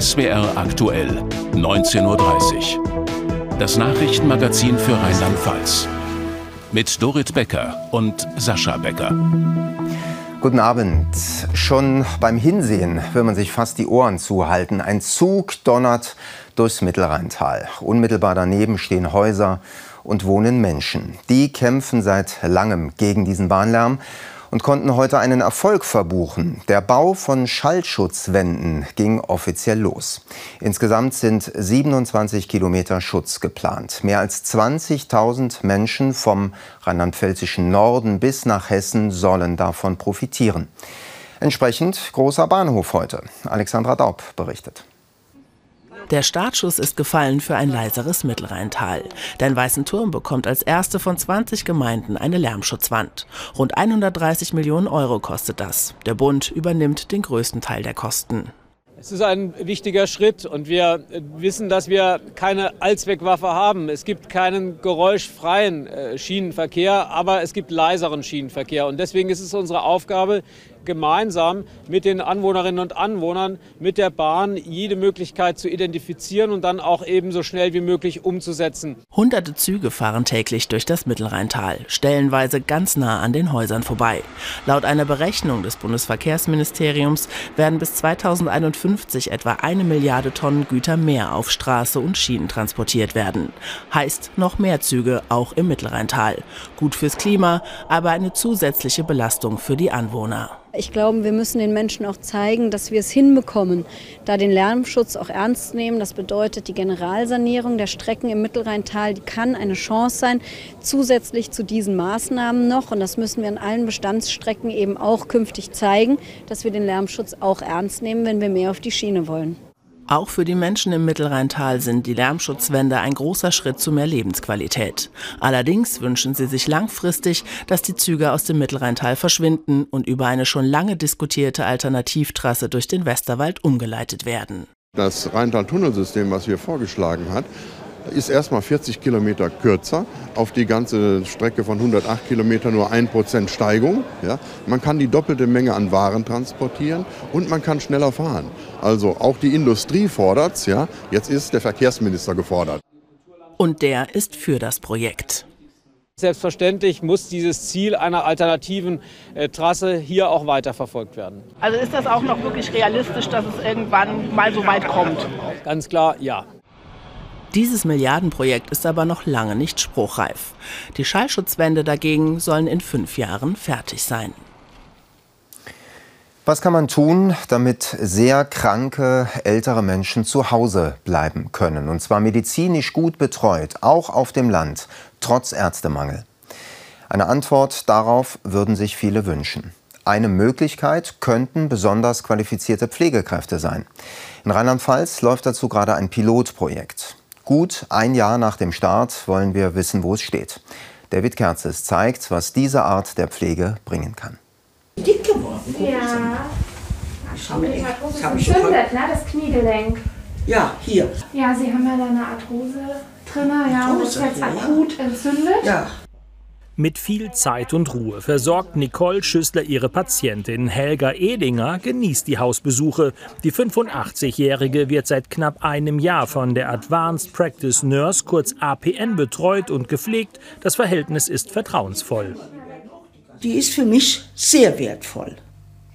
SWR aktuell, 19.30 Uhr. Das Nachrichtenmagazin für Rheinland-Pfalz. Mit Dorit Becker und Sascha Becker. Guten Abend. Schon beim Hinsehen will man sich fast die Ohren zuhalten. Ein Zug donnert durchs Mittelrheintal. Unmittelbar daneben stehen Häuser und wohnen Menschen. Die kämpfen seit langem gegen diesen Bahnlärm und konnten heute einen Erfolg verbuchen. Der Bau von Schallschutzwänden ging offiziell los. Insgesamt sind 27 Kilometer Schutz geplant. Mehr als 20.000 Menschen vom rheinland-pfälzischen Norden bis nach Hessen sollen davon profitieren. Entsprechend großer Bahnhof heute. Alexandra Daub berichtet. Der Startschuss ist gefallen für ein leiseres Mittelrheintal. Denn Weißenturm bekommt als erste von 20 Gemeinden eine Lärmschutzwand. Rund 130 Millionen Euro kostet das. Der Bund übernimmt den größten Teil der Kosten. Es ist ein wichtiger Schritt und wir wissen, dass wir keine Allzweckwaffe haben. Es gibt keinen geräuschfreien äh, Schienenverkehr, aber es gibt leiseren Schienenverkehr. Und deswegen ist es unsere Aufgabe, gemeinsam mit den Anwohnerinnen und Anwohnern, mit der Bahn jede Möglichkeit zu identifizieren und dann auch eben so schnell wie möglich umzusetzen. Hunderte Züge fahren täglich durch das Mittelrheintal, stellenweise ganz nah an den Häusern vorbei. Laut einer Berechnung des Bundesverkehrsministeriums werden bis 2051 etwa eine Milliarde Tonnen Güter mehr auf Straße und Schienen transportiert werden. Heißt noch mehr Züge auch im Mittelrheintal. Gut fürs Klima, aber eine zusätzliche Belastung für die Anwohner. Ich glaube, wir müssen den Menschen auch zeigen, dass wir es hinbekommen, da den Lärmschutz auch ernst nehmen. Das bedeutet, die Generalsanierung der Strecken im Mittelrheintal, kann eine Chance sein, zusätzlich zu diesen Maßnahmen noch. Und das müssen wir an allen Bestandsstrecken eben auch künftig zeigen, dass wir den Lärmschutz auch ernst nehmen, wenn wir mehr auf die Schiene wollen. Auch für die Menschen im Mittelrheintal sind die Lärmschutzwände ein großer Schritt zu mehr Lebensqualität. Allerdings wünschen sie sich langfristig, dass die Züge aus dem Mittelrheintal verschwinden und über eine schon lange diskutierte Alternativtrasse durch den Westerwald umgeleitet werden. Das Rheintal-Tunnelsystem, was wir vorgeschlagen hat, ist erstmal 40 Kilometer kürzer, auf die ganze Strecke von 108 Kilometern nur 1% Steigung. Ja. Man kann die doppelte Menge an Waren transportieren und man kann schneller fahren. Also auch die Industrie fordert es. Ja. Jetzt ist der Verkehrsminister gefordert. Und der ist für das Projekt. Selbstverständlich muss dieses Ziel einer alternativen äh, Trasse hier auch weiterverfolgt werden. Also ist das auch noch wirklich realistisch, dass es irgendwann mal so weit kommt? Ganz klar, ja. Dieses Milliardenprojekt ist aber noch lange nicht spruchreif. Die Schallschutzwände dagegen sollen in fünf Jahren fertig sein. Was kann man tun, damit sehr kranke ältere Menschen zu Hause bleiben können? Und zwar medizinisch gut betreut, auch auf dem Land, trotz Ärztemangel. Eine Antwort darauf würden sich viele wünschen. Eine Möglichkeit könnten besonders qualifizierte Pflegekräfte sein. In Rheinland-Pfalz läuft dazu gerade ein Pilotprojekt. Gut ein Jahr nach dem Start wollen wir wissen, wo es steht. David Kerzes zeigt, was diese Art der Pflege bringen kann. Dick geworden. Ja. Das habe ich, das hab ich entzündet, ne? das Kniegelenk. Ja, hier. Ja, Sie haben ja da eine Arthrose drin, ja, und das ist jetzt akut entzündet. Ja. Mit viel Zeit und Ruhe versorgt Nicole Schüssler ihre Patientin. Helga Edinger genießt die Hausbesuche. Die 85-Jährige wird seit knapp einem Jahr von der Advanced Practice Nurse, kurz APN, betreut und gepflegt. Das Verhältnis ist vertrauensvoll. Die ist für mich sehr wertvoll.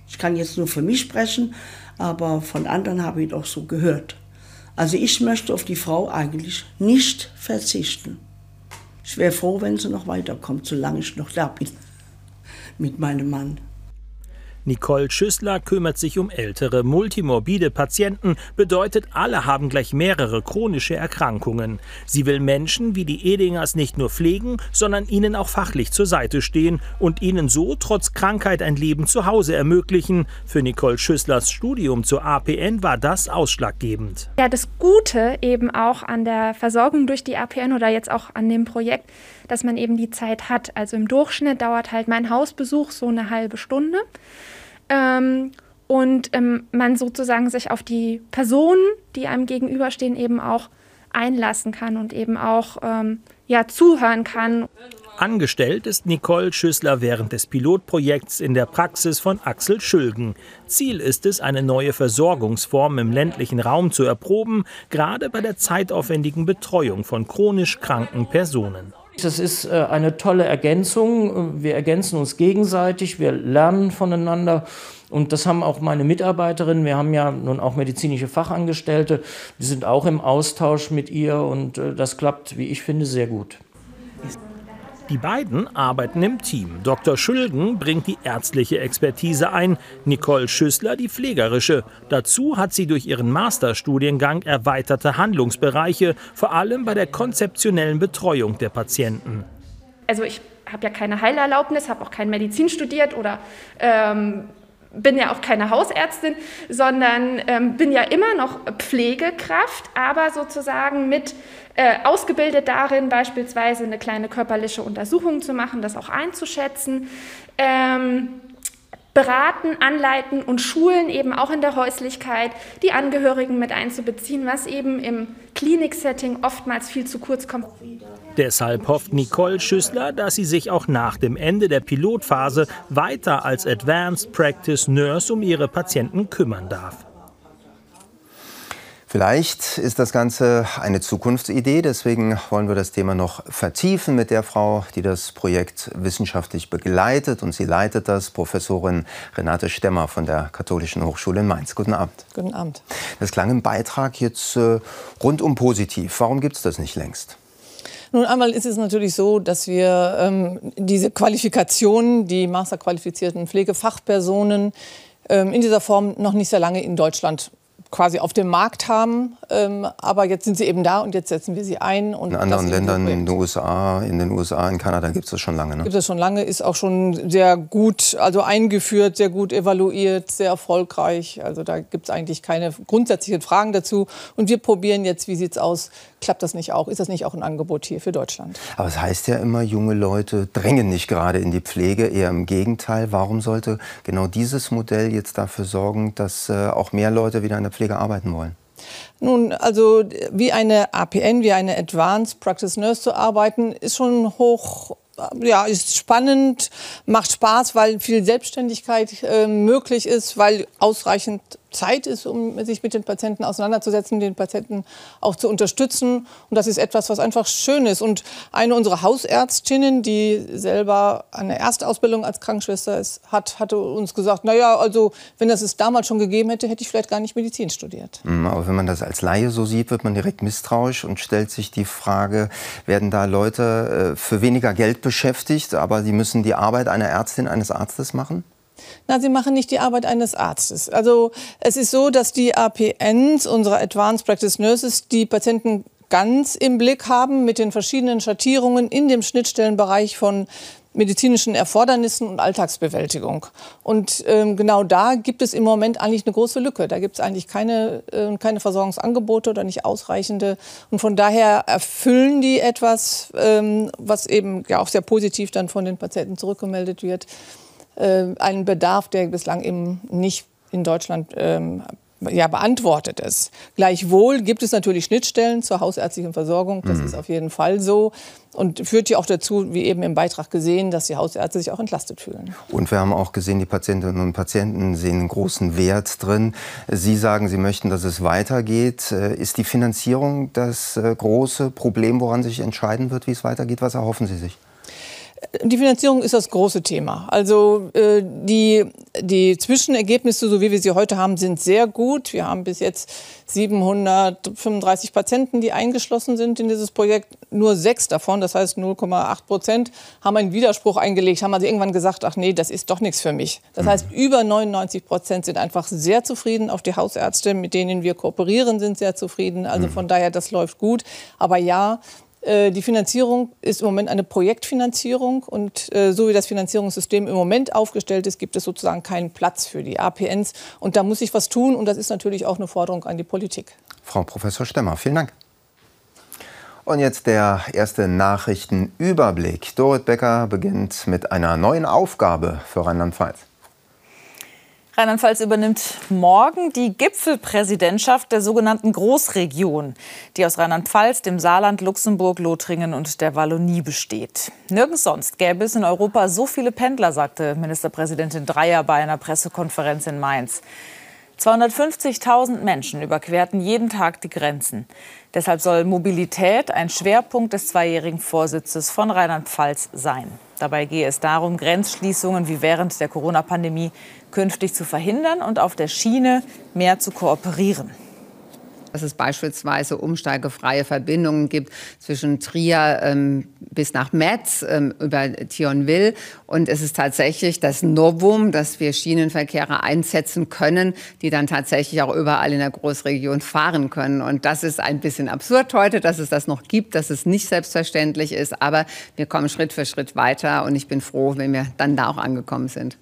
Ich kann jetzt nur für mich sprechen, aber von anderen habe ich doch so gehört. Also ich möchte auf die Frau eigentlich nicht verzichten. Ich wäre froh, wenn sie noch weiterkommt, solange ich noch da bin mit meinem Mann. Nicole Schüssler kümmert sich um ältere, multimorbide Patienten, bedeutet, alle haben gleich mehrere chronische Erkrankungen. Sie will Menschen wie die Edingers nicht nur pflegen, sondern ihnen auch fachlich zur Seite stehen und ihnen so trotz Krankheit ein Leben zu Hause ermöglichen. Für Nicole Schüsslers Studium zur APN war das ausschlaggebend. Ja, das Gute eben auch an der Versorgung durch die APN oder jetzt auch an dem Projekt, dass man eben die Zeit hat. Also im Durchschnitt dauert halt mein Hausbesuch so eine halbe Stunde. Ähm, und ähm, man sozusagen sich auf die Personen, die einem gegenüberstehen, eben auch einlassen kann und eben auch ähm, ja, zuhören kann. Angestellt ist Nicole Schüssler während des Pilotprojekts in der Praxis von Axel Schülgen. Ziel ist es, eine neue Versorgungsform im ländlichen Raum zu erproben, gerade bei der zeitaufwendigen Betreuung von chronisch kranken Personen. Das ist äh, eine tolle Ergänzung. Wir ergänzen uns gegenseitig, wir lernen voneinander. Und das haben auch meine Mitarbeiterinnen. Wir haben ja nun auch medizinische Fachangestellte. Die sind auch im Austausch mit ihr und äh, das klappt, wie ich finde, sehr gut. Die beiden arbeiten im Team. Dr. Schülgen bringt die ärztliche Expertise ein, Nicole Schüssler die pflegerische. Dazu hat sie durch ihren Masterstudiengang erweiterte Handlungsbereiche, vor allem bei der konzeptionellen Betreuung der Patienten. Also ich habe ja keine Heilerlaubnis, habe auch kein Medizin studiert oder ähm, bin ja auch keine Hausärztin, sondern ähm, bin ja immer noch Pflegekraft, aber sozusagen mit äh, ausgebildet darin, beispielsweise eine kleine körperliche Untersuchung zu machen, das auch einzuschätzen. Ähm, beraten, anleiten und schulen eben auch in der Häuslichkeit, die Angehörigen mit einzubeziehen, was eben im Kliniksetting oftmals viel zu kurz kommt. Deshalb hofft Nicole Schüssler, dass sie sich auch nach dem Ende der Pilotphase weiter als Advanced Practice Nurse um ihre Patienten kümmern darf. Vielleicht ist das Ganze eine Zukunftsidee, deswegen wollen wir das Thema noch vertiefen mit der Frau, die das Projekt wissenschaftlich begleitet und sie leitet das, Professorin Renate Stemmer von der Katholischen Hochschule in Mainz. Guten Abend. Guten Abend. Das klang im Beitrag jetzt äh, rundum positiv. Warum gibt es das nicht längst? Nun einmal ist es natürlich so, dass wir ähm, diese Qualifikationen, die masterqualifizierten Pflegefachpersonen ähm, in dieser Form noch nicht sehr lange in Deutschland quasi auf dem Markt haben. Ähm, aber jetzt sind sie eben da und jetzt setzen wir sie ein. in anderen Ländern, in den USA, in den USA, in Kanada gibt es das schon lange. Ne? Gibt es schon lange, ist auch schon sehr gut, also eingeführt, sehr gut evaluiert, sehr erfolgreich. Also da gibt es eigentlich keine grundsätzlichen Fragen dazu. Und wir probieren jetzt, wie sieht es aus, klappt das nicht auch? Ist das nicht auch ein Angebot hier für Deutschland? Aber es heißt ja immer, junge Leute drängen nicht gerade in die Pflege, eher im Gegenteil. Warum sollte genau dieses Modell jetzt dafür sorgen, dass äh, auch mehr Leute wieder in der Pflege Pflege arbeiten wollen? Nun, also wie eine APN, wie eine Advanced Practice Nurse zu arbeiten, ist schon hoch ja, ist spannend, macht Spaß, weil viel Selbstständigkeit äh, möglich ist, weil ausreichend Zeit ist, um sich mit den Patienten auseinanderzusetzen, den Patienten auch zu unterstützen. Und das ist etwas, was einfach schön ist. Und eine unserer Hausärztinnen, die selber eine Erstausbildung als Krankenschwester ist, hat, hatte uns gesagt, naja, also wenn das es damals schon gegeben hätte, hätte ich vielleicht gar nicht Medizin studiert. Mhm, aber wenn man das als Laie so sieht, wird man direkt misstrauisch und stellt sich die Frage, werden da Leute äh, für weniger Geld beschäftigt, aber sie müssen die Arbeit einer Ärztin, eines Arztes machen? Na, sie machen nicht die Arbeit eines Arztes. Also es ist so, dass die APNs, unsere Advanced Practice Nurses, die Patienten ganz im Blick haben mit den verschiedenen Schattierungen in dem Schnittstellenbereich von medizinischen Erfordernissen und Alltagsbewältigung. Und ähm, genau da gibt es im Moment eigentlich eine große Lücke. Da gibt es eigentlich keine, äh, keine Versorgungsangebote oder nicht ausreichende. Und von daher erfüllen die etwas, ähm, was eben ja auch sehr positiv dann von den Patienten zurückgemeldet wird äh, einen Bedarf, der bislang eben nicht in Deutschland ähm, ja, beantwortet ist. Gleichwohl gibt es natürlich Schnittstellen zur hausärztlichen Versorgung. Das mhm. ist auf jeden Fall so. Und führt ja auch dazu, wie eben im Beitrag gesehen, dass die Hausärzte sich auch entlastet fühlen. Und wir haben auch gesehen, die Patientinnen und Patienten sehen einen großen Wert drin. Sie sagen, Sie möchten, dass es weitergeht. Äh, ist die Finanzierung das äh, große Problem, woran sich entscheiden wird, wie es weitergeht? Was erhoffen Sie sich? Die Finanzierung ist das große Thema. Also äh, die, die Zwischenergebnisse, so wie wir sie heute haben, sind sehr gut. Wir haben bis jetzt 735 Patienten, die eingeschlossen sind in dieses Projekt. Nur sechs davon, das heißt 0,8 Prozent, haben einen Widerspruch eingelegt, haben also irgendwann gesagt, ach nee, das ist doch nichts für mich. Das heißt, über 99 Prozent sind einfach sehr zufrieden. Auch die Hausärzte, mit denen wir kooperieren, sind sehr zufrieden. Also von daher, das läuft gut. Aber ja, die Finanzierung ist im Moment eine Projektfinanzierung und äh, so wie das Finanzierungssystem im Moment aufgestellt ist, gibt es sozusagen keinen Platz für die APNs. Und da muss sich was tun und das ist natürlich auch eine Forderung an die Politik. Frau Professor Stemmer, vielen Dank. Und jetzt der erste Nachrichtenüberblick. Dorit Becker beginnt mit einer neuen Aufgabe für Rheinland-Pfalz. Rheinland-Pfalz übernimmt morgen die Gipfelpräsidentschaft der sogenannten Großregion, die aus Rheinland-Pfalz, dem Saarland, Luxemburg, Lothringen und der Wallonie besteht. Nirgends sonst gäbe es in Europa so viele Pendler, sagte Ministerpräsidentin Dreyer bei einer Pressekonferenz in Mainz. 250.000 Menschen überquerten jeden Tag die Grenzen. Deshalb soll Mobilität ein Schwerpunkt des zweijährigen Vorsitzes von Rheinland-Pfalz sein. Dabei gehe es darum, Grenzschließungen wie während der Corona-Pandemie künftig zu verhindern und auf der Schiene mehr zu kooperieren dass es beispielsweise umsteigefreie Verbindungen gibt zwischen Trier ähm, bis nach Metz ähm, über Thionville. Und es ist tatsächlich das Novum, dass wir Schienenverkehre einsetzen können, die dann tatsächlich auch überall in der Großregion fahren können. Und das ist ein bisschen absurd heute, dass es das noch gibt, dass es nicht selbstverständlich ist. Aber wir kommen Schritt für Schritt weiter und ich bin froh, wenn wir dann da auch angekommen sind.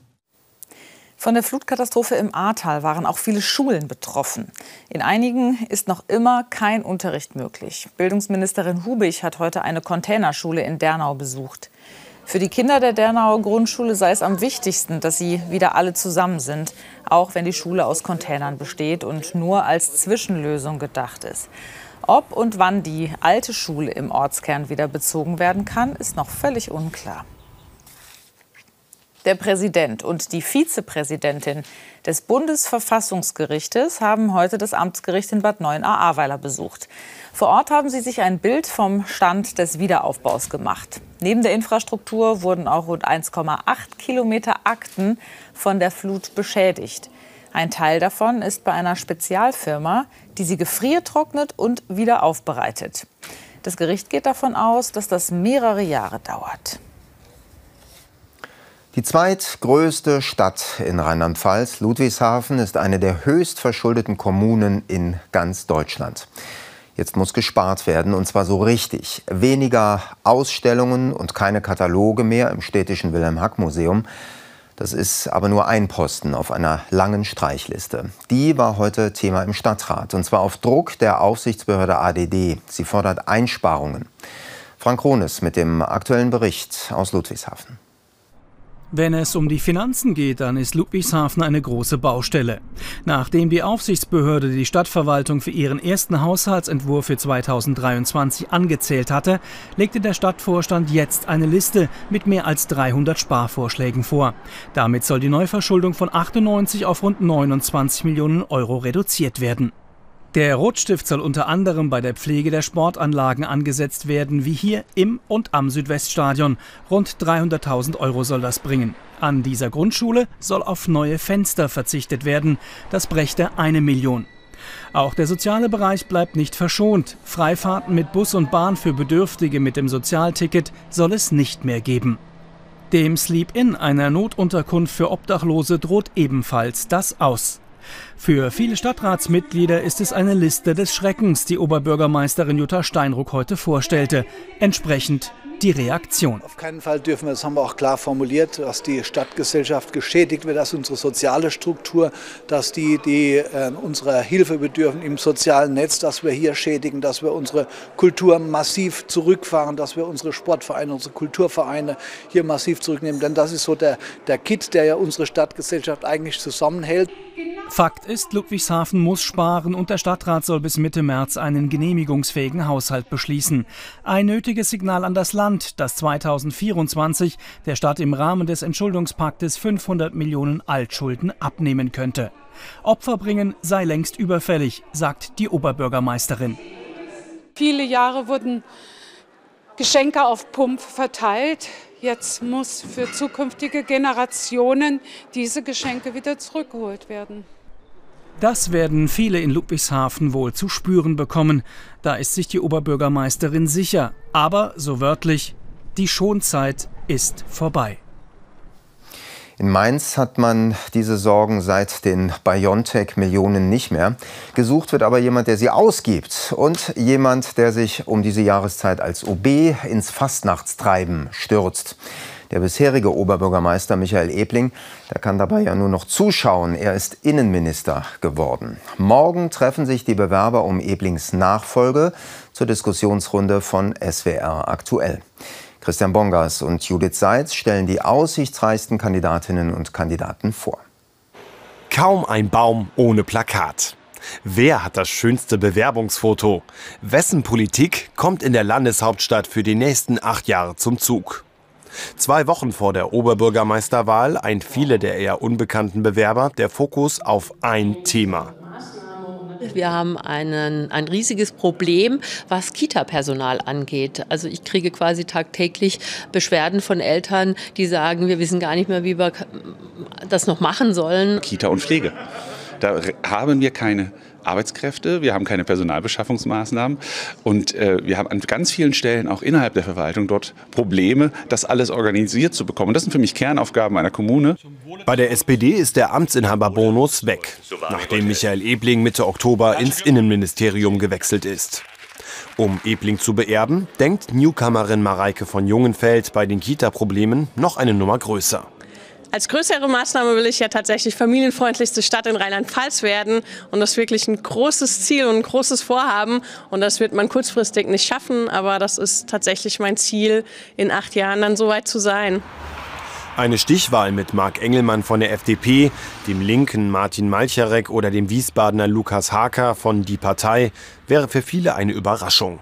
Von der Flutkatastrophe im Ahrtal waren auch viele Schulen betroffen. In einigen ist noch immer kein Unterricht möglich. Bildungsministerin Hubig hat heute eine Containerschule in Dernau besucht. Für die Kinder der Dernauer Grundschule sei es am wichtigsten, dass sie wieder alle zusammen sind, auch wenn die Schule aus Containern besteht und nur als Zwischenlösung gedacht ist. Ob und wann die alte Schule im Ortskern wieder bezogen werden kann, ist noch völlig unklar. Der Präsident und die Vizepräsidentin des Bundesverfassungsgerichtes haben heute das Amtsgericht in Bad 9a Ahrweiler besucht. Vor Ort haben sie sich ein Bild vom Stand des Wiederaufbaus gemacht. Neben der Infrastruktur wurden auch rund 1,8 Kilometer Akten von der Flut beschädigt. Ein Teil davon ist bei einer Spezialfirma, die sie gefriertrocknet und wieder aufbereitet. Das Gericht geht davon aus, dass das mehrere Jahre dauert. Die zweitgrößte Stadt in Rheinland-Pfalz, Ludwigshafen, ist eine der höchst verschuldeten Kommunen in ganz Deutschland. Jetzt muss gespart werden, und zwar so richtig. Weniger Ausstellungen und keine Kataloge mehr im städtischen Wilhelm-Hack-Museum. Das ist aber nur ein Posten auf einer langen Streichliste. Die war heute Thema im Stadtrat, und zwar auf Druck der Aufsichtsbehörde ADD. Sie fordert Einsparungen. Frank Rones mit dem aktuellen Bericht aus Ludwigshafen. Wenn es um die Finanzen geht, dann ist Ludwigshafen eine große Baustelle. Nachdem die Aufsichtsbehörde die Stadtverwaltung für ihren ersten Haushaltsentwurf für 2023 angezählt hatte, legte der Stadtvorstand jetzt eine Liste mit mehr als 300 Sparvorschlägen vor. Damit soll die Neuverschuldung von 98 auf rund 29 Millionen Euro reduziert werden. Der Rotstift soll unter anderem bei der Pflege der Sportanlagen angesetzt werden, wie hier im und am Südweststadion. Rund 300.000 Euro soll das bringen. An dieser Grundschule soll auf neue Fenster verzichtet werden. Das brächte eine Million. Auch der soziale Bereich bleibt nicht verschont. Freifahrten mit Bus und Bahn für Bedürftige mit dem Sozialticket soll es nicht mehr geben. Dem Sleep-In, einer Notunterkunft für Obdachlose, droht ebenfalls das aus. Für viele Stadtratsmitglieder ist es eine Liste des Schreckens, die Oberbürgermeisterin Jutta Steinruck heute vorstellte. Entsprechend die Reaktion. Auf keinen Fall dürfen wir, das haben wir auch klar formuliert, dass die Stadtgesellschaft geschädigt wird, dass unsere soziale Struktur, dass die, die äh, unserer Hilfe bedürfen im sozialen Netz, dass wir hier schädigen, dass wir unsere Kultur massiv zurückfahren, dass wir unsere Sportvereine, unsere Kulturvereine hier massiv zurücknehmen. Denn das ist so der, der Kit, der ja unsere Stadtgesellschaft eigentlich zusammenhält. Fakt ist, Ludwigshafen muss sparen und der Stadtrat soll bis Mitte März einen genehmigungsfähigen Haushalt beschließen. Ein nötiges Signal an das Land, das 2024 der Stadt im Rahmen des Entschuldungspaktes 500 Millionen Altschulden abnehmen könnte. Opfer bringen sei längst überfällig, sagt die Oberbürgermeisterin. Viele Jahre wurden Geschenke auf Pump verteilt. Jetzt muss für zukünftige Generationen diese Geschenke wieder zurückgeholt werden. Das werden viele in Ludwigshafen wohl zu spüren bekommen. Da ist sich die Oberbürgermeisterin sicher. Aber, so wörtlich, die Schonzeit ist vorbei. In Mainz hat man diese Sorgen seit den BioNTech-Millionen nicht mehr. Gesucht wird aber jemand, der sie ausgibt und jemand, der sich um diese Jahreszeit als OB ins Fastnachtstreiben stürzt. Der bisherige Oberbürgermeister Michael Ebling, der kann dabei ja nur noch zuschauen. Er ist Innenminister geworden. Morgen treffen sich die Bewerber um Eblings Nachfolge zur Diskussionsrunde von SWR aktuell. Christian Bongas und Judith Seitz stellen die aussichtsreichsten Kandidatinnen und Kandidaten vor. Kaum ein Baum ohne Plakat. Wer hat das schönste Bewerbungsfoto? Wessen Politik kommt in der Landeshauptstadt für die nächsten acht Jahre zum Zug? Zwei Wochen vor der Oberbürgermeisterwahl eint viele der eher unbekannten Bewerber der Fokus auf ein Thema. Wir haben einen, ein riesiges Problem, was Kita-Personal angeht. Also ich kriege quasi tagtäglich Beschwerden von Eltern, die sagen, wir wissen gar nicht mehr, wie wir das noch machen sollen. Kita und Pflege. Da haben wir keine Arbeitskräfte, wir haben keine Personalbeschaffungsmaßnahmen und äh, wir haben an ganz vielen Stellen auch innerhalb der Verwaltung dort Probleme, das alles organisiert zu bekommen. Das sind für mich Kernaufgaben einer Kommune. Bei der SPD ist der Amtsinhaberbonus weg, nachdem Michael Ebling Mitte Oktober ins Innenministerium gewechselt ist. Um Ebling zu beerben, denkt Newcomerin Mareike von Jungenfeld bei den Kita-Problemen noch eine Nummer größer. Als größere Maßnahme will ich ja tatsächlich familienfreundlichste Stadt in Rheinland-Pfalz werden. Und das ist wirklich ein großes Ziel und ein großes Vorhaben. Und das wird man kurzfristig nicht schaffen. Aber das ist tatsächlich mein Ziel, in acht Jahren dann so weit zu sein. Eine Stichwahl mit Marc Engelmann von der FDP, dem linken Martin Malcharek oder dem Wiesbadener Lukas Haker von Die Partei wäre für viele eine Überraschung.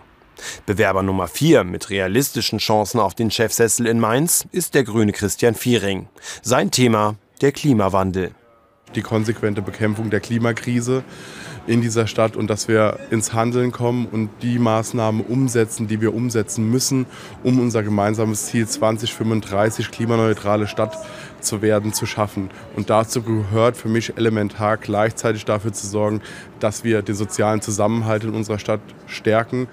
Bewerber Nummer 4 mit realistischen Chancen auf den Chefsessel in Mainz ist der grüne Christian Viering. Sein Thema der Klimawandel. Die konsequente Bekämpfung der Klimakrise in dieser Stadt und dass wir ins Handeln kommen und die Maßnahmen umsetzen, die wir umsetzen müssen, um unser gemeinsames Ziel 2035 klimaneutrale Stadt zu werden, zu schaffen. Und dazu gehört für mich elementar gleichzeitig dafür zu sorgen, dass wir den sozialen Zusammenhalt in unserer Stadt stärken.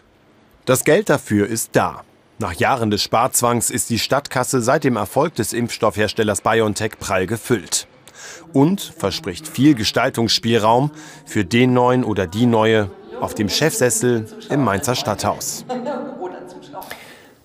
Das Geld dafür ist da. Nach Jahren des Sparzwangs ist die Stadtkasse seit dem Erfolg des Impfstoffherstellers BioNTech prall gefüllt. Und verspricht viel Gestaltungsspielraum für den neuen oder die neue auf dem Chefsessel im Mainzer Stadthaus.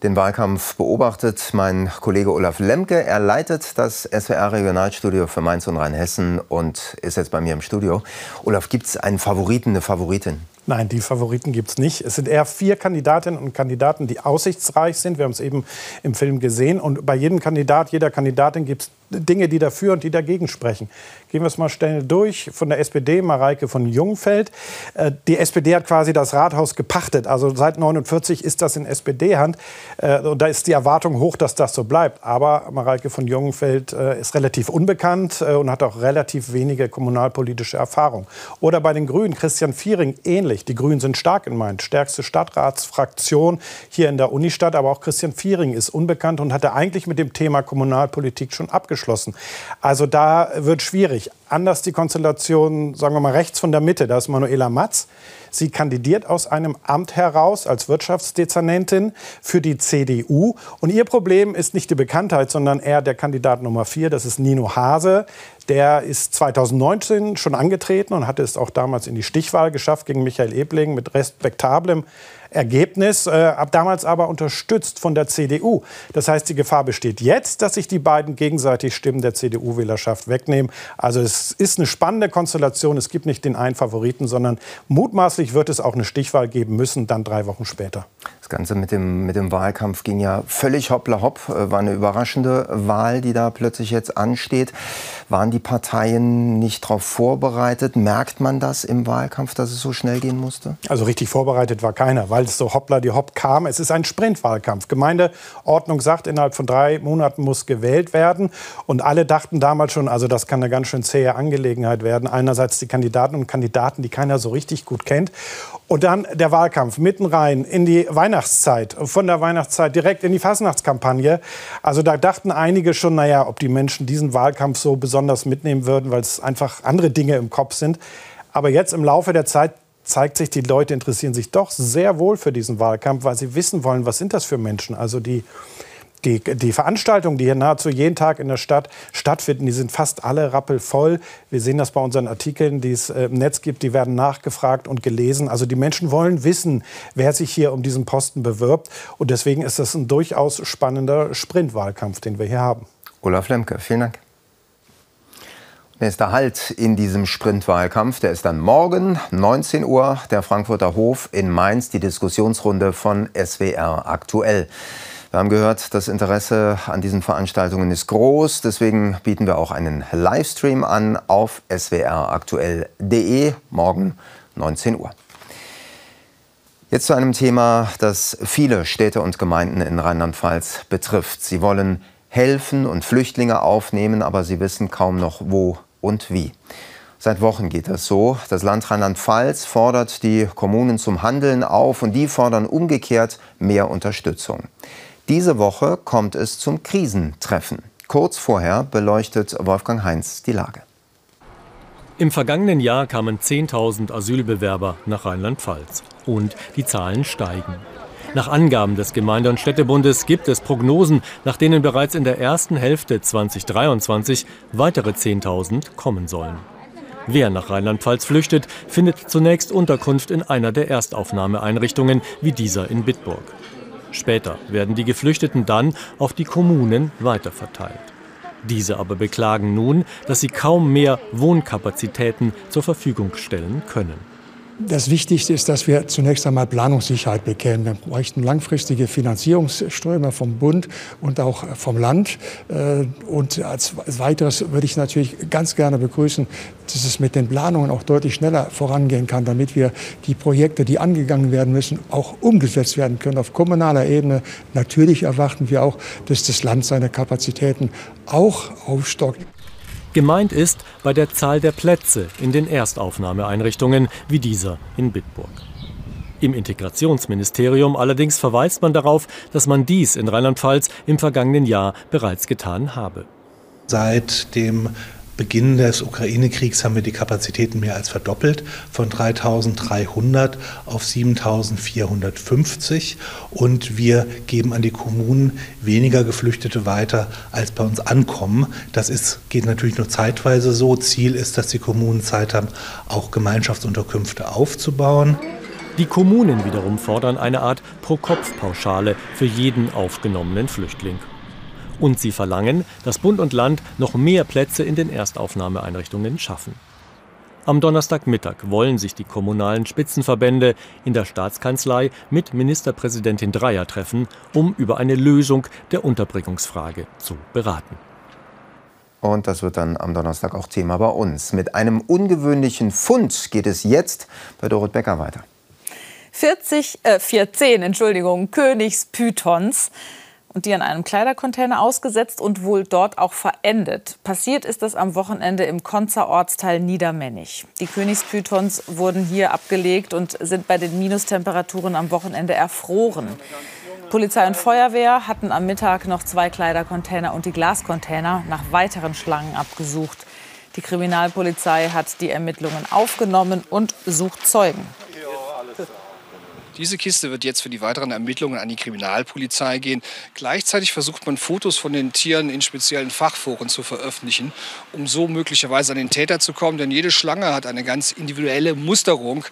Den Wahlkampf beobachtet mein Kollege Olaf Lemke. Er leitet das SWR-Regionalstudio für Mainz und Rheinhessen und ist jetzt bei mir im Studio. Olaf, gibt es einen Favoriten, eine Favoritin? Nein, die Favoriten gibt es nicht. Es sind eher vier Kandidatinnen und Kandidaten, die aussichtsreich sind. Wir haben es eben im Film gesehen. Und bei jedem Kandidat, jeder Kandidatin gibt es Dinge, die dafür und die dagegen sprechen. Gehen wir es mal schnell durch. Von der SPD, Mareike von Jungfeld. Äh, die SPD hat quasi das Rathaus gepachtet. Also seit 49 ist das in SPD-Hand. Äh, und da ist die Erwartung hoch, dass das so bleibt. Aber Mareike von Jungfeld äh, ist relativ unbekannt und hat auch relativ wenige kommunalpolitische Erfahrung. Oder bei den Grünen, Christian Viering, ähnlich. Die Grünen sind stark in Mainz. Stärkste Stadtratsfraktion hier in der Unistadt. Aber auch Christian Viering ist unbekannt und hatte eigentlich mit dem Thema Kommunalpolitik schon abgeschlossen. Also da wird schwierig. Anders die Konstellation, sagen wir mal, rechts von der Mitte. Da ist Manuela Matz. Sie kandidiert aus einem Amt heraus als Wirtschaftsdezernentin für die CDU. Und ihr Problem ist nicht die Bekanntheit, sondern eher der Kandidat Nummer vier. Das ist Nino Hase. Der ist 2019 schon angetreten und hatte es auch damals in die Stichwahl geschafft gegen Michael Ebling mit respektablem Ergebnis, äh, ab damals aber unterstützt von der CDU. Das heißt, die Gefahr besteht jetzt, dass sich die beiden gegenseitig Stimmen der CDU-Wählerschaft wegnehmen. Also es ist eine spannende Konstellation. Es gibt nicht den einen Favoriten, sondern mutmaßlich wird es auch eine Stichwahl geben müssen, dann drei Wochen später. Das Ganze mit dem, mit dem Wahlkampf ging ja völlig hoppla hopp. Äh, war eine überraschende Wahl, die da plötzlich jetzt ansteht. Waren die Parteien nicht darauf vorbereitet? Merkt man das im Wahlkampf, dass es so schnell gehen musste? Also richtig vorbereitet war keiner, weil es so hoppla die hopp kam. Es ist ein Sprintwahlkampf. Gemeindeordnung sagt, innerhalb von drei Monaten muss gewählt werden. Und alle dachten damals schon, also das kann eine ganz schön zähe Angelegenheit werden. Einerseits die Kandidaten und Kandidaten, die keiner so richtig gut kennt. Und dann der Wahlkampf mitten rein in die Weihnachtszeit, von der Weihnachtszeit direkt in die Fasnachtskampagne. Also da dachten einige schon, naja, ob die Menschen diesen Wahlkampf so besonders mitnehmen würden, weil es einfach andere Dinge im Kopf sind. Aber jetzt im Laufe der Zeit zeigt sich, die Leute interessieren sich doch sehr wohl für diesen Wahlkampf, weil sie wissen wollen, was sind das für Menschen. Also die die, die Veranstaltungen, die hier nahezu jeden Tag in der Stadt stattfinden, die sind fast alle rappelvoll. Wir sehen das bei unseren Artikeln, die es äh, im Netz gibt. Die werden nachgefragt und gelesen. Also die Menschen wollen wissen, wer sich hier um diesen Posten bewirbt. Und deswegen ist das ein durchaus spannender Sprintwahlkampf, den wir hier haben. Olaf Lemke, vielen Dank. Nächster Halt in diesem Sprintwahlkampf, der ist dann morgen, 19 Uhr, der Frankfurter Hof in Mainz, die Diskussionsrunde von SWR aktuell. Wir haben gehört, das Interesse an diesen Veranstaltungen ist groß. Deswegen bieten wir auch einen Livestream an auf swraktuell.de morgen 19 Uhr. Jetzt zu einem Thema, das viele Städte und Gemeinden in Rheinland-Pfalz betrifft. Sie wollen helfen und Flüchtlinge aufnehmen, aber sie wissen kaum noch wo und wie. Seit Wochen geht das so. Das Land Rheinland-Pfalz fordert die Kommunen zum Handeln auf und die fordern umgekehrt mehr Unterstützung. Diese Woche kommt es zum Krisentreffen. Kurz vorher beleuchtet Wolfgang Heinz die Lage. Im vergangenen Jahr kamen 10.000 Asylbewerber nach Rheinland-Pfalz. Und die Zahlen steigen. Nach Angaben des Gemeinde- und Städtebundes gibt es Prognosen, nach denen bereits in der ersten Hälfte 2023 weitere 10.000 kommen sollen. Wer nach Rheinland-Pfalz flüchtet, findet zunächst Unterkunft in einer der Erstaufnahmeeinrichtungen wie dieser in Bitburg. Später werden die Geflüchteten dann auf die Kommunen weiterverteilt. Diese aber beklagen nun, dass sie kaum mehr Wohnkapazitäten zur Verfügung stellen können. Das Wichtigste ist, dass wir zunächst einmal Planungssicherheit bekämen. Wir bräuchten langfristige Finanzierungsströme vom Bund und auch vom Land. Äh, und als weiteres würde ich natürlich ganz gerne begrüßen, dass es mit den Planungen auch deutlich schneller vorangehen kann, damit wir die Projekte, die angegangen werden müssen, auch umgesetzt werden können auf kommunaler Ebene. Natürlich erwarten wir auch, dass das Land seine Kapazitäten auch aufstockt. Gemeint ist bei der Zahl der Plätze in den Erstaufnahmeeinrichtungen wie dieser in Bitburg. Im Integrationsministerium allerdings verweist man darauf, dass man dies in Rheinland-Pfalz im vergangenen Jahr bereits getan habe. Seit dem Beginn des Ukraine-Kriegs haben wir die Kapazitäten mehr als verdoppelt, von 3.300 auf 7.450. Und wir geben an die Kommunen weniger Geflüchtete weiter, als bei uns ankommen. Das ist, geht natürlich nur zeitweise so. Ziel ist, dass die Kommunen Zeit haben, auch Gemeinschaftsunterkünfte aufzubauen. Die Kommunen wiederum fordern eine Art Pro-Kopf-Pauschale für jeden aufgenommenen Flüchtling. Und sie verlangen, dass Bund und Land noch mehr Plätze in den Erstaufnahmeeinrichtungen schaffen. Am Donnerstagmittag wollen sich die kommunalen Spitzenverbände in der Staatskanzlei mit Ministerpräsidentin Dreyer treffen, um über eine Lösung der Unterbringungsfrage zu beraten. Und das wird dann am Donnerstag auch Thema bei uns. Mit einem ungewöhnlichen Fund geht es jetzt bei Dorot Becker weiter. 40, äh, 14, Entschuldigung, Königspythons und die an einem Kleidercontainer ausgesetzt und wohl dort auch verendet. Passiert ist das am Wochenende im Konzer Ortsteil Niedermennig. Die Königspythons wurden hier abgelegt und sind bei den Minustemperaturen am Wochenende erfroren. Polizei und Feuerwehr hatten am Mittag noch zwei Kleidercontainer und die Glascontainer nach weiteren Schlangen abgesucht. Die Kriminalpolizei hat die Ermittlungen aufgenommen und sucht Zeugen. Diese Kiste wird jetzt für die weiteren Ermittlungen an die Kriminalpolizei gehen. Gleichzeitig versucht man Fotos von den Tieren in speziellen Fachforen zu veröffentlichen, um so möglicherweise an den Täter zu kommen. Denn jede Schlange hat eine ganz individuelle Musterung.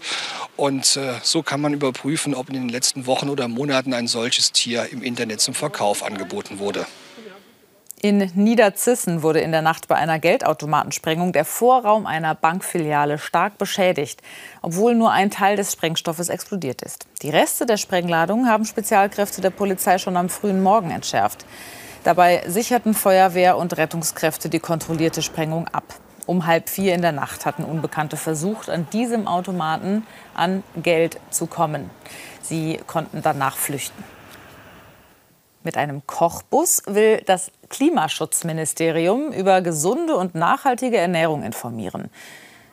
Und äh, so kann man überprüfen, ob in den letzten Wochen oder Monaten ein solches Tier im Internet zum Verkauf angeboten wurde. In Niederzissen wurde in der Nacht bei einer Geldautomatensprengung der Vorraum einer Bankfiliale stark beschädigt, obwohl nur ein Teil des Sprengstoffes explodiert ist. Die Reste der Sprengladung haben Spezialkräfte der Polizei schon am frühen Morgen entschärft. Dabei sicherten Feuerwehr und Rettungskräfte die kontrollierte Sprengung ab. Um halb vier in der Nacht hatten Unbekannte versucht, an diesem Automaten an Geld zu kommen. Sie konnten danach flüchten. Mit einem Kochbus will das Klimaschutzministerium über gesunde und nachhaltige Ernährung informieren.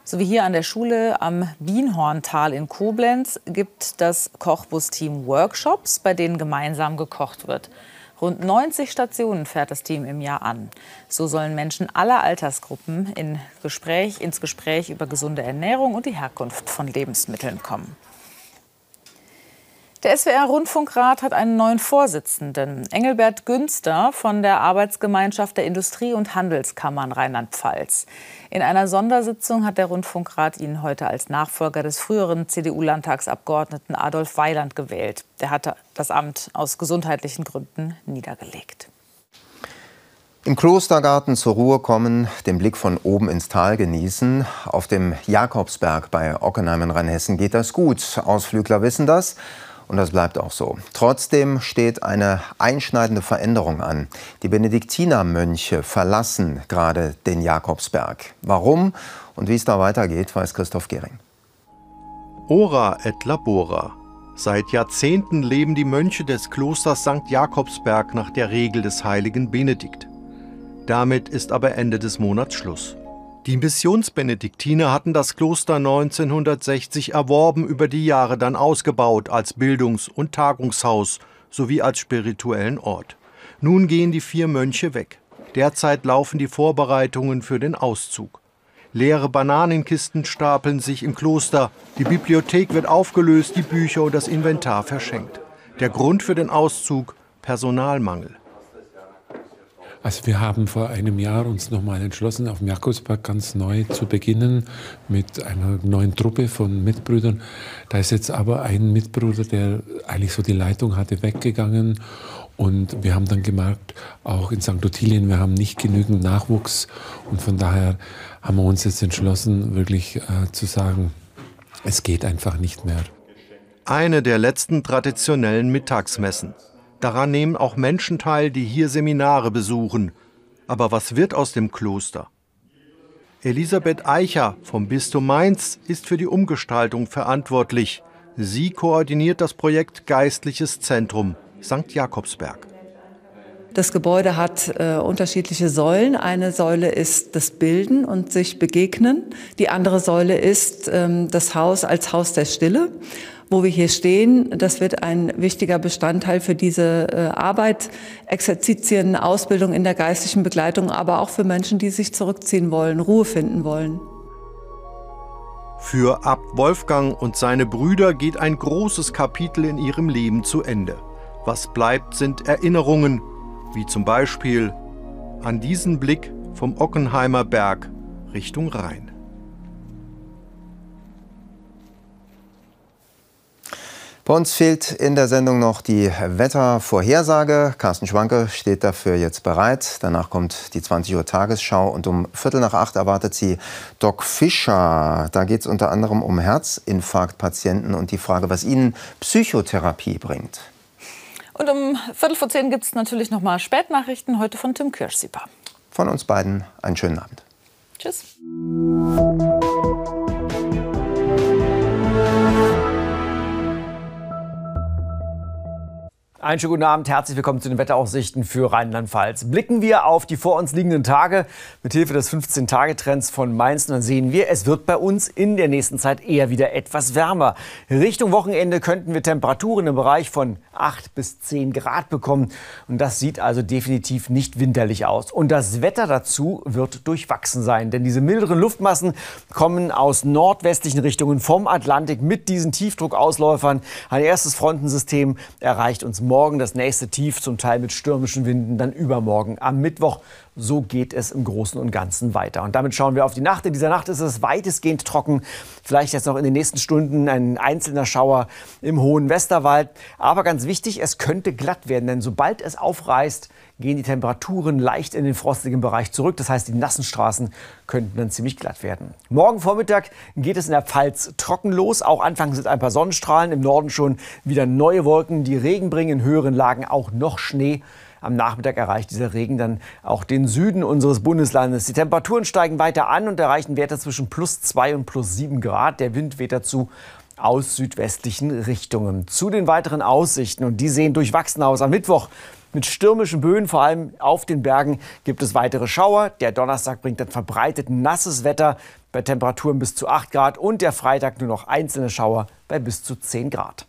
So wie hier an der Schule am Bienhorntal in Koblenz gibt das Kochbus-Team Workshops, bei denen gemeinsam gekocht wird. Rund 90 Stationen fährt das Team im Jahr an. So sollen Menschen aller Altersgruppen in Gespräch, ins Gespräch über gesunde Ernährung und die Herkunft von Lebensmitteln kommen. Der SWR-Rundfunkrat hat einen neuen Vorsitzenden, Engelbert Günster von der Arbeitsgemeinschaft der Industrie- und Handelskammern Rheinland-Pfalz. In einer Sondersitzung hat der Rundfunkrat ihn heute als Nachfolger des früheren CDU-Landtagsabgeordneten Adolf Weiland gewählt. Der hatte das Amt aus gesundheitlichen Gründen niedergelegt. Im Klostergarten zur Ruhe kommen, den Blick von oben ins Tal genießen. Auf dem Jakobsberg bei Ockenheim in Rheinhessen geht das gut. Ausflügler wissen das. Und das bleibt auch so. Trotzdem steht eine einschneidende Veränderung an. Die Benediktinermönche verlassen gerade den Jakobsberg. Warum und wie es da weitergeht, weiß Christoph Gehring. Ora et labora. Seit Jahrzehnten leben die Mönche des Klosters St. Jakobsberg nach der Regel des heiligen Benedikt. Damit ist aber Ende des Monats Schluss. Die Missionsbenediktiner hatten das Kloster 1960 erworben, über die Jahre dann ausgebaut als Bildungs- und Tagungshaus sowie als spirituellen Ort. Nun gehen die vier Mönche weg. Derzeit laufen die Vorbereitungen für den Auszug. Leere Bananenkisten stapeln sich im Kloster, die Bibliothek wird aufgelöst, die Bücher und das Inventar verschenkt. Der Grund für den Auszug Personalmangel. Also wir haben vor einem Jahr uns nochmal entschlossen, auf dem Jakobsberg ganz neu zu beginnen mit einer neuen Truppe von Mitbrüdern. Da ist jetzt aber ein Mitbruder, der eigentlich so die Leitung hatte, weggegangen. Und wir haben dann gemerkt, auch in St. Ottilien, wir haben nicht genügend Nachwuchs. Und von daher haben wir uns jetzt entschlossen, wirklich äh, zu sagen, es geht einfach nicht mehr. Eine der letzten traditionellen Mittagsmessen. Daran nehmen auch Menschen teil, die hier Seminare besuchen. Aber was wird aus dem Kloster? Elisabeth Eicher vom Bistum Mainz ist für die Umgestaltung verantwortlich. Sie koordiniert das Projekt Geistliches Zentrum St. Jakobsberg. Das Gebäude hat äh, unterschiedliche Säulen. Eine Säule ist das Bilden und sich begegnen. Die andere Säule ist ähm, das Haus als Haus der Stille wo wir hier stehen. Das wird ein wichtiger Bestandteil für diese äh, Arbeit, Exerzitien, Ausbildung in der geistlichen Begleitung, aber auch für Menschen, die sich zurückziehen wollen, Ruhe finden wollen. Für Abt Wolfgang und seine Brüder geht ein großes Kapitel in ihrem Leben zu Ende. Was bleibt, sind Erinnerungen, wie zum Beispiel an diesen Blick vom Ockenheimer Berg Richtung Rhein. Bei uns fehlt in der Sendung noch die Wettervorhersage. Carsten Schwanke steht dafür jetzt bereit. Danach kommt die 20 Uhr Tagesschau und um Viertel nach acht erwartet sie Doc Fischer. Da geht es unter anderem um Herzinfarktpatienten und die Frage, was ihnen Psychotherapie bringt. Und um Viertel vor zehn gibt es natürlich noch mal Spätnachrichten, heute von Tim Kirschsieber. Von uns beiden einen schönen Abend. Tschüss. Einen schönen guten Abend, herzlich willkommen zu den Wetteraussichten für Rheinland-Pfalz. Blicken wir auf die vor uns liegenden Tage mit Hilfe des 15-Tage-Trends von Mainz. Dann sehen wir, es wird bei uns in der nächsten Zeit eher wieder etwas wärmer. Richtung Wochenende könnten wir Temperaturen im Bereich von 8 bis 10 Grad bekommen. Und das sieht also definitiv nicht winterlich aus. Und das Wetter dazu wird durchwachsen sein. Denn diese milderen Luftmassen kommen aus nordwestlichen Richtungen vom Atlantik mit diesen Tiefdruckausläufern. Ein erstes Frontensystem erreicht uns morgen morgen das nächste Tief, zum Teil mit stürmischen Winden, dann übermorgen am Mittwoch. So geht es im Großen und Ganzen weiter. Und damit schauen wir auf die Nacht. In dieser Nacht ist es weitestgehend trocken. Vielleicht jetzt noch in den nächsten Stunden ein einzelner Schauer im hohen Westerwald. Aber ganz wichtig, es könnte glatt werden, denn sobald es aufreißt, gehen die Temperaturen leicht in den frostigen Bereich zurück. Das heißt, die nassen Straßen könnten dann ziemlich glatt werden. Morgen Vormittag geht es in der Pfalz trocken los. Auch anfangs sind ein paar Sonnenstrahlen. Im Norden schon wieder neue Wolken, die Regen bringen. In höheren Lagen auch noch Schnee. Am Nachmittag erreicht dieser Regen dann auch den Süden unseres Bundeslandes. Die Temperaturen steigen weiter an und erreichen Werte zwischen plus 2 und plus 7 Grad. Der Wind weht dazu aus südwestlichen Richtungen. Zu den weiteren Aussichten, und die sehen durchwachsen aus. Am Mittwoch mit stürmischen Böen, vor allem auf den Bergen, gibt es weitere Schauer. Der Donnerstag bringt dann verbreitet nasses Wetter bei Temperaturen bis zu 8 Grad und der Freitag nur noch einzelne Schauer bei bis zu 10 Grad.